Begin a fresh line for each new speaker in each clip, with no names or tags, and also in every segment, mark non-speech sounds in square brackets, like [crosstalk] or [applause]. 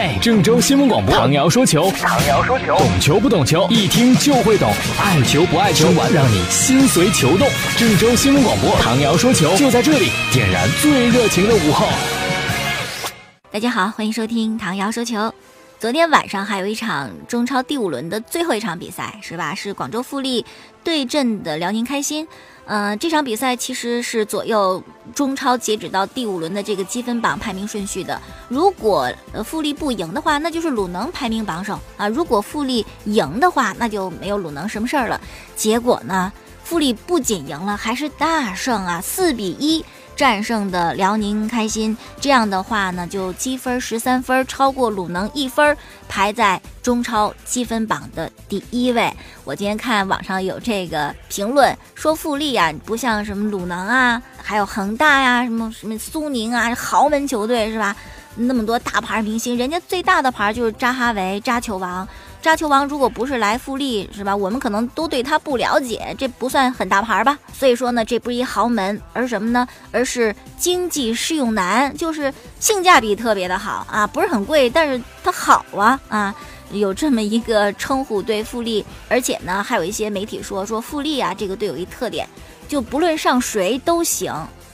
嘿，郑州新闻广播，唐瑶说球，
唐瑶说球，
懂球不懂球，一听就会懂，爱球不爱球，玩让你心随球动。郑州新闻广播，唐瑶说球就在这里，点燃最热情的午后。
大家好，欢迎收听唐瑶说球。昨天晚上还有一场中超第五轮的最后一场比赛，是吧？是广州富力对阵的辽宁开心。嗯，这场比赛其实是左右中超截止到第五轮的这个积分榜排名顺序的。如果呃富力不赢的话，那就是鲁能排名榜首啊；如果富力赢的话，那就没有鲁能什么事儿了。结果呢，富力不仅赢了，还是大胜啊，四比一。战胜的辽宁开心，这样的话呢，就积分十三分，超过鲁能一分，排在中超积分榜的第一位。我今天看网上有这个评论说，富力啊，不像什么鲁能啊，还有恒大呀，什么什么苏宁啊，豪门球队是吧？那么多大牌明星，人家最大的牌就是扎哈维，扎球王。扎球王如果不是来富力，是吧？我们可能都对他不了解，这不算很大牌吧？所以说呢，这不是一豪门，而是什么呢？而是经济适用男，就是性价比特别的好啊，不是很贵，但是它好啊啊，有这么一个称呼对富力。而且呢，还有一些媒体说说富力啊，这个队有一特点，就不论上谁都行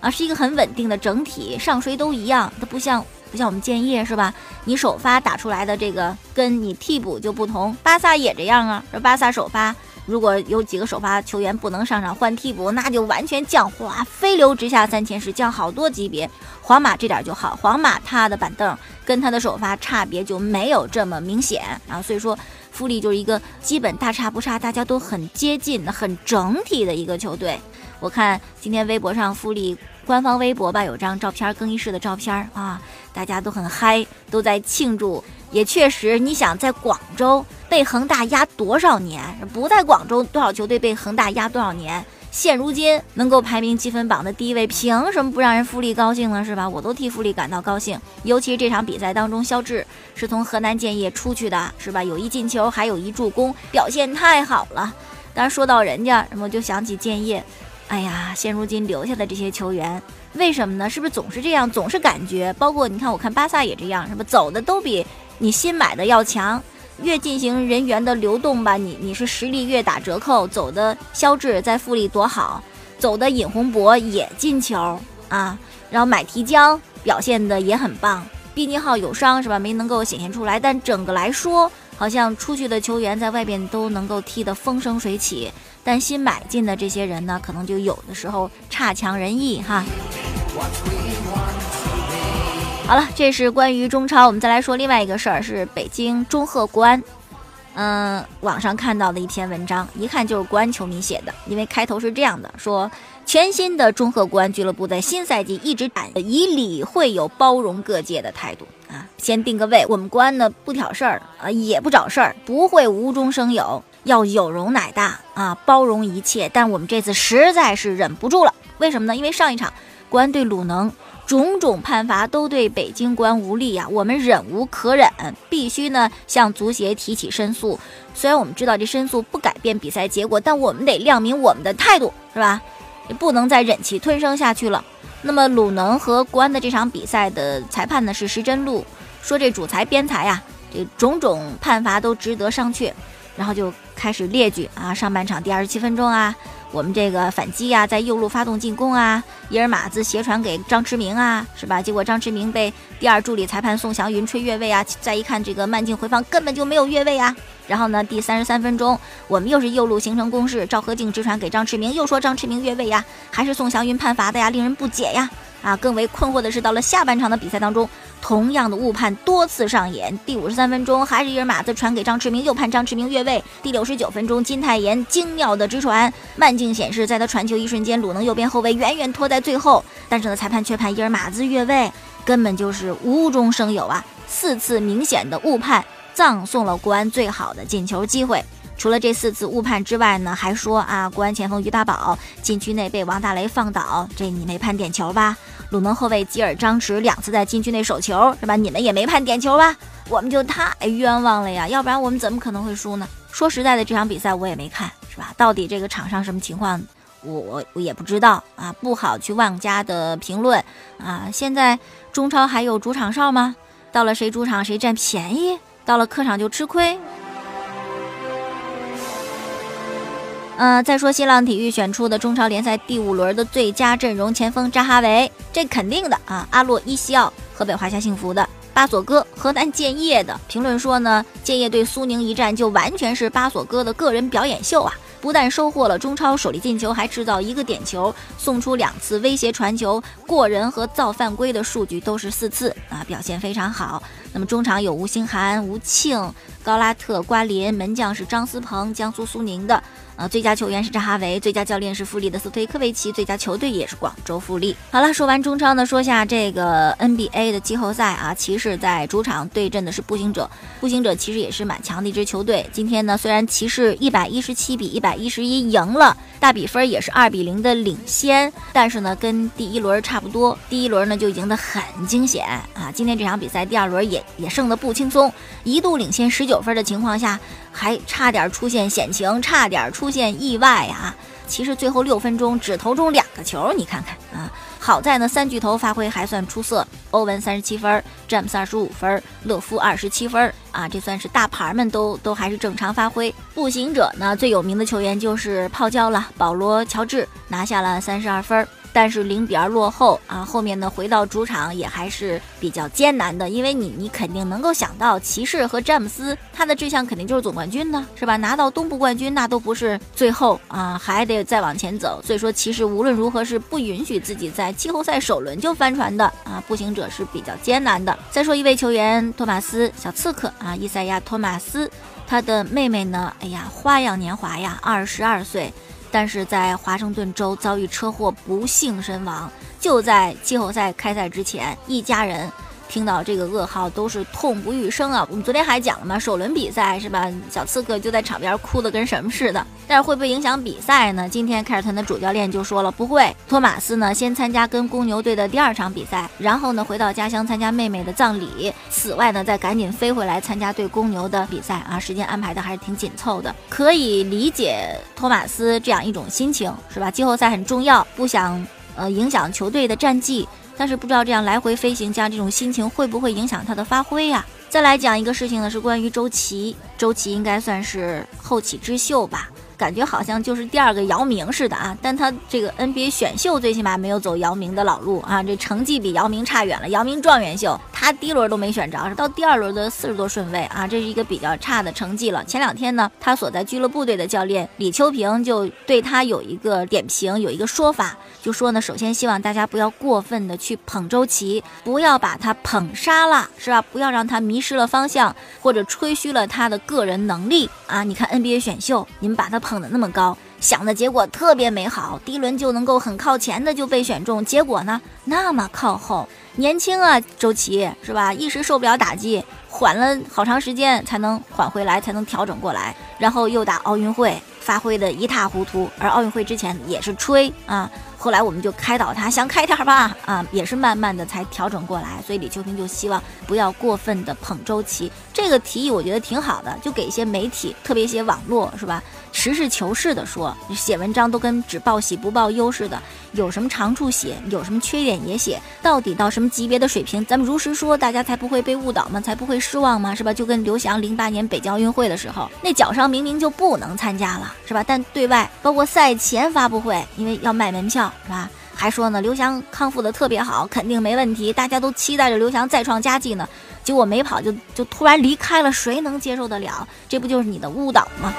啊，是一个很稳定的整体，上谁都一样，它不像。不像我们建业是吧？你首发打出来的这个跟你替补就不同。巴萨也这样啊，这巴萨首发如果有几个首发球员不能上场换替补，那就完全降哗，飞流直下三千尺，降好多级别。皇马这点就好，皇马他的板凳跟他的首发差别就没有这么明显啊，所以说富力就是一个基本大差不差，大家都很接近、很整体的一个球队。我看今天微博上富力。官方微博吧，有张照片，更衣室的照片啊，大家都很嗨，都在庆祝。也确实，你想在广州被恒大压多少年？不在广州，多少球队被恒大压多少年？现如今能够排名积分榜的第一位，凭什么不让人富力高兴呢？是吧？我都替富力感到高兴。尤其这场比赛当中，肖智是从河南建业出去的，是吧？有一进球，还有一助攻，表现太好了。但是说到人家，什么就想起建业。哎呀，现如今留下的这些球员，为什么呢？是不是总是这样？总是感觉，包括你看，我看巴萨也这样，是吧？走的都比你新买的要强。越进行人员的流动吧，你你是实力越打折扣。走的肖智在富力多好，走的尹洪博也进球啊。然后买提江表现的也很棒。毕尼浩有伤是吧？没能够显现出来。但整个来说，好像出去的球员在外边都能够踢得风生水起。但新买进的这些人呢，可能就有的时候差强人意哈。好了，这是关于中超，我们再来说另外一个事儿，是北京中赫国安。嗯，网上看到的一篇文章，一看就是国安球迷写的，因为开头是这样的：说全新的中赫国安俱乐部在新赛季一直以理会有包容各界的态度啊，先定个位，我们国安呢不挑事儿啊，也不找事儿，不会无中生有。要有容乃大啊，包容一切。但我们这次实在是忍不住了，为什么呢？因为上一场国安对鲁能，种种判罚都对北京国安无力呀，我们忍无可忍，必须呢向足协提起申诉。虽然我们知道这申诉不改变比赛结果，但我们得亮明我们的态度，是吧？也不能再忍气吞声下去了。那么鲁能和国安的这场比赛的裁判呢是石真路，说这主裁边裁呀，这种种判罚都值得商榷。然后就开始列举啊，上半场第二十七分钟啊，我们这个反击啊，在右路发动进攻啊，伊尔马兹斜传给张驰明啊，是吧？结果张驰明被第二助理裁判宋祥云吹越位啊，再一看这个慢镜回放根本就没有越位啊。然后呢，第三十三分钟，我们又是右路形成攻势，赵和静直传给张驰明，又说张驰明越位呀，还是宋祥云判罚的呀，令人不解呀。啊，更为困惑的是，到了下半场的比赛当中，同样的误判多次上演。第五十三分钟，还是伊尔马兹传给张驰明，又判张驰明越位。第六十九分钟，金泰妍精妙的直传，慢镜显示，在他传球一瞬间，鲁能右边后卫远远拖在最后，但是呢，裁判却判伊尔马兹越位，根本就是无中生有啊！四次明显的误判，葬送了国安最好的进球机会。除了这四次误判之外呢，还说啊，国安前锋于大宝禁区内被王大雷放倒，这你没判点球吧？鲁能后卫吉尔张弛两次在禁区内守球，是吧？你们也没判点球吧？我们就太冤枉了呀！要不然我们怎么可能会输呢？说实在的，这场比赛我也没看，是吧？到底这个场上什么情况，我我我也不知道啊，不好去妄加的评论啊。现在中超还有主场哨吗？到了谁主场谁占便宜，到了客场就吃亏。嗯，再说新浪体育选出的中超联赛第五轮的最佳阵容前锋扎哈维，这肯定的啊！阿洛伊西奥，河北华夏幸福的；巴索戈，河南建业的。评论说呢，建业对苏宁一战就完全是巴索戈的个人表演秀啊！不但收获了中超首粒进球，还制造一个点球，送出两次威胁传球，过人和造犯规的数据都是四次啊，表现非常好。那么中场有吴兴涵、吴庆、高拉特、瓜林，门将是张思鹏，江苏苏宁的。啊，最佳球员是扎哈维，最佳教练是富力的斯推科维奇，最佳球队也是广州富力。好了，说完中超呢，说下这个 NBA 的季后赛啊，骑士在主场对阵的是步行者，步行者其实也是蛮强的一支球队。今天呢，虽然骑士一百一十七比一百一十一赢了，大比分也是二比零的领先，但是呢，跟第一轮差不多，第一轮呢就赢得很惊险啊。今天这场比赛第二轮也也胜得不轻松，一度领先十九分的情况下。还差点出现险情，差点出现意外啊！其实最后六分钟只投中两个球，你看看啊！好在呢，三巨头发挥还算出色，欧文三十七分，詹姆斯二十五分，勒夫二十七分啊！这算是大牌们都都还是正常发挥。步行者呢，最有名的球员就是泡椒了，保罗乔治拿下了三十二分。但是零比二落后啊，后面呢回到主场也还是比较艰难的，因为你你肯定能够想到骑士和詹姆斯他的志向肯定就是总冠军呢，是吧？拿到东部冠军那都不是最后啊，还得再往前走。所以说骑士无论如何是不允许自己在季后赛首轮就翻船的啊，步行者是比较艰难的。再说一位球员托马斯小刺客啊，伊赛亚托马斯，他的妹妹呢，哎呀花样年华呀，二十二岁。但是在华盛顿州遭遇车祸，不幸身亡。就在季后赛开赛之前，一家人。听到这个噩耗都是痛不欲生啊！我们昨天还讲了嘛，首轮比赛是吧？小刺客就在场边哭的跟什么似的。但是会不会影响比赛呢？今天凯尔特人的主教练就说了不会。托马斯呢，先参加跟公牛队的第二场比赛，然后呢回到家乡参加妹妹的葬礼。此外呢，再赶紧飞回来参加对公牛的比赛啊！时间安排的还是挺紧凑的，可以理解托马斯这样一种心情是吧？季后赛很重要，不想呃影响球队的战绩。但是不知道这样来回飞行加这种心情会不会影响他的发挥呀？再来讲一个事情呢，是关于周琦，周琦应该算是后起之秀吧。感觉好像就是第二个姚明似的啊，但他这个 NBA 选秀最起码没有走姚明的老路啊，这成绩比姚明差远了。姚明状元秀他第一轮都没选着，到第二轮的四十多顺位啊，这是一个比较差的成绩了。前两天呢，他所在俱乐部队的教练李秋平就对他有一个点评，有一个说法，就说呢，首先希望大家不要过分的去捧周琦，不要把他捧杀了，是吧？不要让他迷失了方向，或者吹嘘了他的个人能力啊。你看 NBA 选秀，你们把他。捧的那么高，想的结果特别美好，第一轮就能够很靠前的就被选中，结果呢那么靠后，年轻啊，周琦是吧？一时受不了打击，缓了好长时间才能缓回来，才能调整过来，然后又打奥运会，发挥的一塌糊涂，而奥运会之前也是吹啊。后来我们就开导他，想开点吧，啊，也是慢慢的才调整过来。所以李秋平就希望不要过分的捧周琦，这个提议我觉得挺好的，就给一些媒体，特别一些网络，是吧？实事求是的说，写文章都跟只报喜不报忧似的，有什么长处写，有什么缺点也写，到底到什么级别的水平，咱们如实说，大家才不会被误导吗？才不会失望吗？是吧？就跟刘翔零八年北京奥运会的时候，那脚伤明明就不能参加了，是吧？但对外包括赛前发布会，因为要卖门票。是吧？还说呢，刘翔康复的特别好，肯定没问题。大家都期待着刘翔再创佳绩呢，结果没跑就就突然离开了，谁能接受得了？这不就是你的误导吗？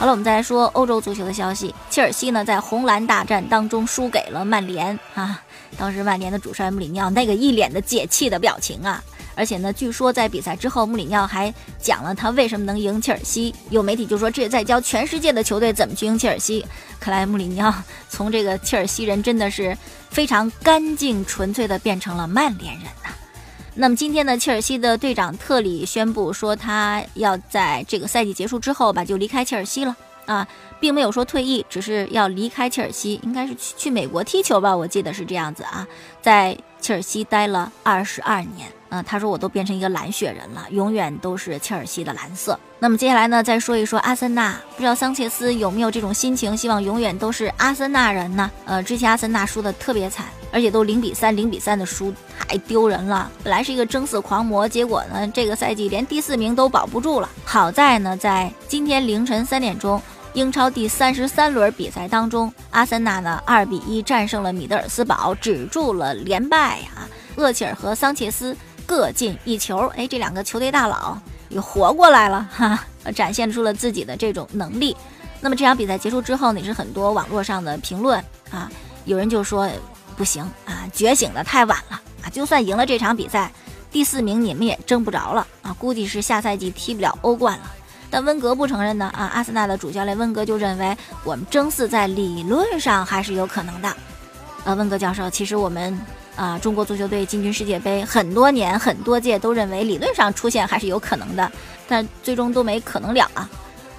好了，我们再来说欧洲足球的消息。切尔西呢，在红蓝大战当中输给了曼联啊。当时曼联的主帅穆里尼奥那个一脸的解气的表情啊。而且呢，据说在比赛之后，穆里尼奥还讲了他为什么能赢切尔西。有媒体就说这也在教全世界的球队怎么去赢切尔西。看来穆里尼奥 [laughs] 从这个切尔西人真的是非常干净纯粹的变成了曼联人呐。那么今天呢，切尔西的队长特里宣布说，他要在这个赛季结束之后吧，就离开切尔西了啊，并没有说退役，只是要离开切尔西，应该是去去美国踢球吧，我记得是这样子啊，在切尔西待了二十二年。嗯，他说我都变成一个蓝血人了，永远都是切尔西的蓝色。那么接下来呢，再说一说阿森纳，不知道桑切斯有没有这种心情，希望永远都是阿森纳人呢？呃，之前阿森纳输的特别惨，而且都零比三、零比三的输，太丢人了。本来是一个争四狂魔，结果呢，这个赛季连第四名都保不住了。好在呢，在今天凌晨三点钟，英超第三十三轮比赛当中，阿森纳呢二比一战胜了米德尔斯堡，止住了连败啊。厄齐尔和桑切斯各进一球，哎，这两个球队大佬又活过来了哈，[laughs] 展现出了自己的这种能力。那么这场比赛结束之后呢，也是很多网络上的评论啊，有人就说。不行啊，觉醒的太晚了啊！就算赢了这场比赛，第四名你们也争不着了啊！估计是下赛季踢不了欧冠了。但温格不承认呢啊！阿森纳的主教练温格就认为，我们争四在理论上还是有可能的。呃，温格教授，其实我们啊，中国足球队进军世界杯很多年很多届都认为理论上出现还是有可能的，但最终都没可能了啊。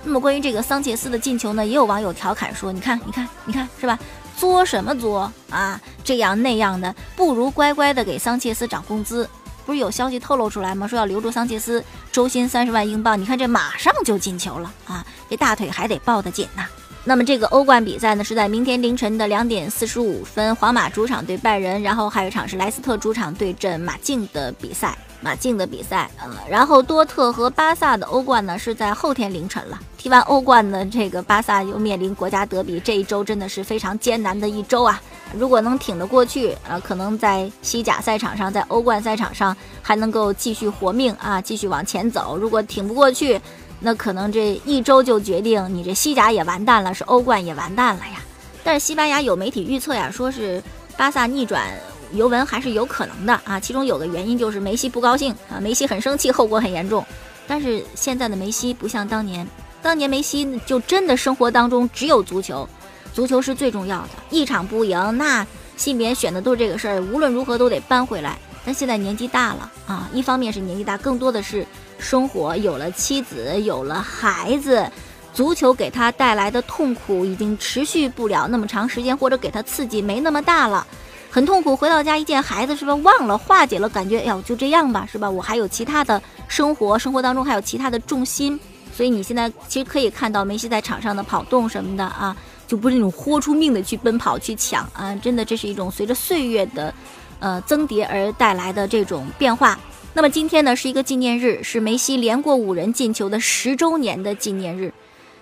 那么关于这个桑切斯的进球呢，也有网友调侃说：“你看，你看，你看，是吧？”作什么作啊？这样那样的，不如乖乖的给桑切斯涨工资。不是有消息透露出来吗？说要留住桑切斯，周薪三十万英镑。你看这马上就进球了啊！这大腿还得抱得紧呐。那么这个欧冠比赛呢，是在明天凌晨的两点四十五分，皇马主场对拜仁，然后还有一场是莱斯特主场对阵马竞的比赛。马竞的比赛，呃，然后多特和巴萨的欧冠呢是在后天凌晨了。踢完欧冠呢，这个巴萨又面临国家德比，这一周真的是非常艰难的一周啊。如果能挺得过去，啊，可能在西甲赛场上，在欧冠赛场上还能够继续活命啊，继续往前走。如果挺不过去，那可能这一周就决定你这西甲也完蛋了，是欧冠也完蛋了呀。但是西班牙有媒体预测呀，说是巴萨逆转。尤文还是有可能的啊，其中有个原因就是梅西不高兴啊，梅西很生气，后果很严重。但是现在的梅西不像当年，当年梅西就真的生活当中只有足球，足球是最重要的，一场不赢，那心里面选的都是这个事儿，无论如何都得扳回来。但现在年纪大了啊，一方面是年纪大，更多的是生活有了妻子，有了孩子，足球给他带来的痛苦已经持续不了那么长时间，或者给他刺激没那么大了。很痛苦，回到家一见孩子，是吧？忘了化解了，感觉哎呦就这样吧，是吧？我还有其他的生活，生活当中还有其他的重心，所以你现在其实可以看到梅西在场上的跑动什么的啊，就不是那种豁出命的去奔跑去抢啊，真的这是一种随着岁月的，呃增叠而带来的这种变化。那么今天呢是一个纪念日，是梅西连过五人进球的十周年的纪念日。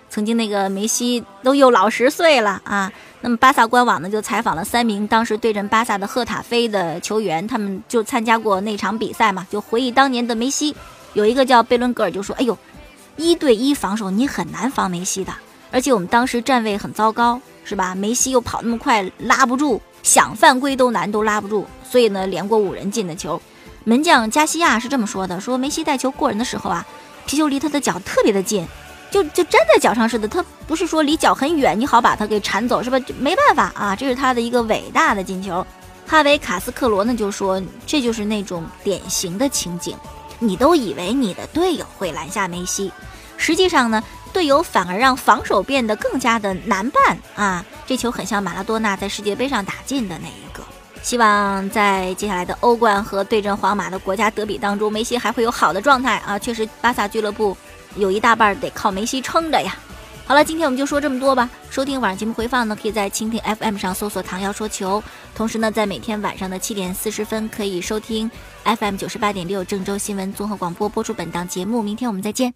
曾经那个梅西都又老十岁了啊。那么巴萨官网呢就采访了三名当时对阵巴萨的赫塔菲的球员，他们就参加过那场比赛嘛，就回忆当年的梅西。有一个叫贝伦格尔就说：“哎呦，一对一防守你很难防梅西的，而且我们当时站位很糟糕，是吧？梅西又跑那么快，拉不住，想犯规都难，都拉不住。所以呢，连过五人进的球。门将加西亚是这么说的：说梅西带球过人的时候啊，皮球离他的脚特别的近。”就就粘在脚上似的，他不是说离脚很远，你好把他给铲走是吧？没办法啊，这是他的一个伟大的进球。哈维卡斯克罗呢就说，这就是那种典型的情景，你都以为你的队友会拦下梅西，实际上呢，队友反而让防守变得更加的难办啊。这球很像马拉多纳在世界杯上打进的那一个。希望在接下来的欧冠和对阵皇马的国家德比当中，梅西还会有好的状态啊。确实，巴萨俱乐部。有一大半得靠梅西撑着呀。好了，今天我们就说这么多吧。收听晚上节目回放呢，可以在蜻蜓 FM 上搜索“唐瑶说球”，同时呢，在每天晚上的七点四十分可以收听 FM 九十八点六郑州新闻综合广播播出本档节目。明天我们再见。